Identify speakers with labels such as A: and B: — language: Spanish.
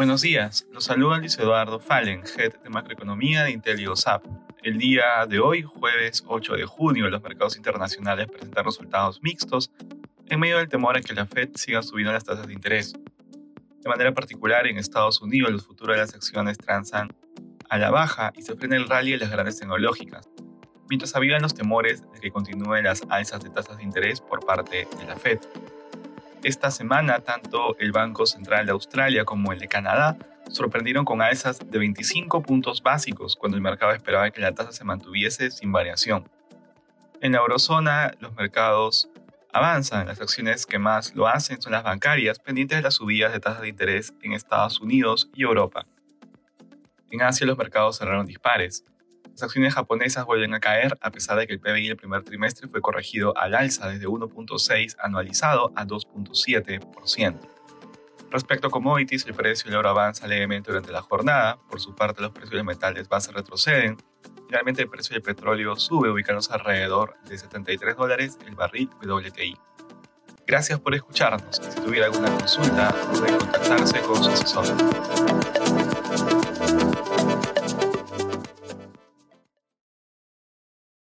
A: Buenos días, los saluda Luis Eduardo Fallen, Head de Macroeconomía de IntelioSAP. El día de hoy, jueves 8 de junio, los mercados internacionales presentan resultados mixtos en medio del temor a que la Fed siga subiendo las tasas de interés. De manera particular, en Estados Unidos, los futuros de las acciones transan a la baja y se frena el rally de las grandes tecnológicas, mientras avivan los temores de que continúen las alzas de tasas de interés por parte de la Fed. Esta semana, tanto el Banco Central de Australia como el de Canadá sorprendieron con alzas de 25 puntos básicos cuando el mercado esperaba que la tasa se mantuviese sin variación. En la eurozona, los mercados avanzan. Las acciones que más lo hacen son las bancarias, pendientes de las subidas de tasas de interés en Estados Unidos y Europa. En Asia los mercados cerraron dispares. Las acciones japonesas vuelven a caer a pesar de que el PBI del primer trimestre fue corregido al alza desde 1.6 anualizado a 2.7%. Respecto a commodities, el precio del oro avanza levemente durante la jornada. Por su parte, los precios de metales base retroceden. Finalmente, el precio del petróleo sube, ubicándose alrededor de 73 dólares el barril WTI. Gracias por escucharnos. Si tuviera alguna consulta, puede contactarse con su asesor.